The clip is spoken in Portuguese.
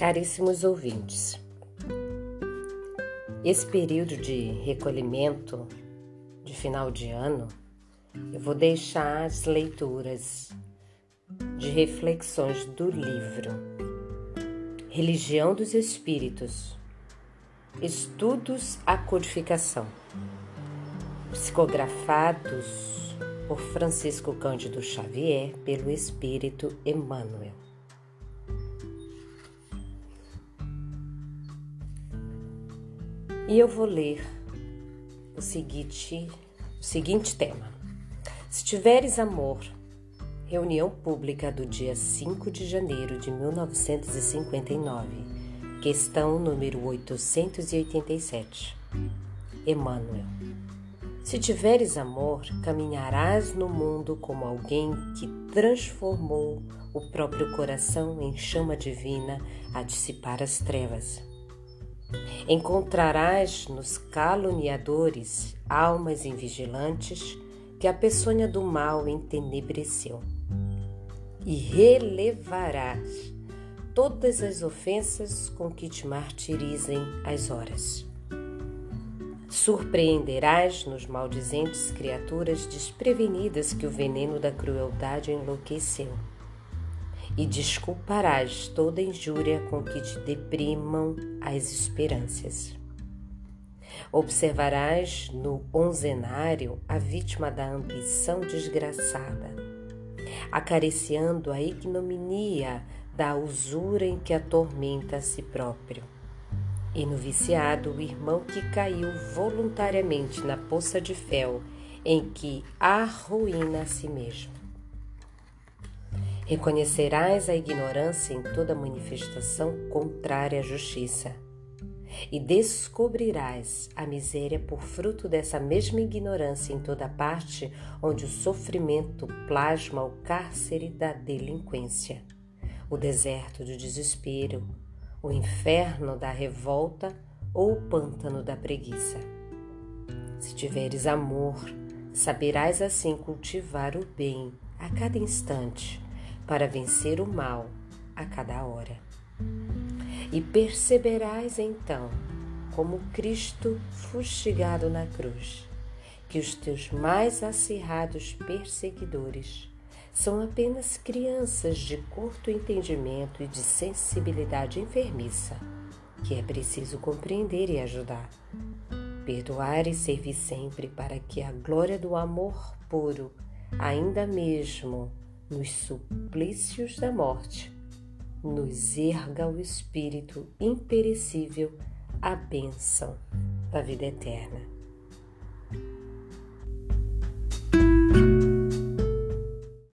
Caríssimos ouvintes, esse período de recolhimento de final de ano, eu vou deixar as leituras de reflexões do livro Religião dos Espíritos, Estudos à Codificação, psicografados por Francisco Cândido Xavier pelo Espírito Emmanuel. E eu vou ler o seguinte, o seguinte tema. Se tiveres amor, reunião pública do dia 5 de janeiro de 1959, questão número 887. Emmanuel. Se tiveres amor, caminharás no mundo como alguém que transformou o próprio coração em chama divina a dissipar as trevas. Encontrarás nos caluniadores almas invigilantes que a peçonha do mal entenebreceu. E relevarás todas as ofensas com que te martirizem as horas. Surpreenderás nos maldizentes criaturas desprevenidas que o veneno da crueldade enlouqueceu e desculparás toda injúria com que te deprimam as esperanças. Observarás no onzenário a vítima da ambição desgraçada, acariciando a ignominia da usura em que atormenta a si próprio. E no viciado, o irmão que caiu voluntariamente na poça de fel em que arruína a si mesmo. Reconhecerás a ignorância em toda manifestação contrária à justiça, e descobrirás a miséria por fruto dessa mesma ignorância em toda parte onde o sofrimento plasma o cárcere da delinquência, o deserto do desespero, o inferno da revolta ou o pântano da preguiça. Se tiveres amor, saberás assim cultivar o bem a cada instante para vencer o mal a cada hora. E perceberás então, como Cristo fustigado na cruz, que os teus mais acirrados perseguidores são apenas crianças de curto entendimento e de sensibilidade enfermiça, que é preciso compreender e ajudar. Perdoar e servir sempre para que a glória do amor puro, ainda mesmo nos suplícios da morte, nos erga o Espírito imperecível a bênção da vida eterna.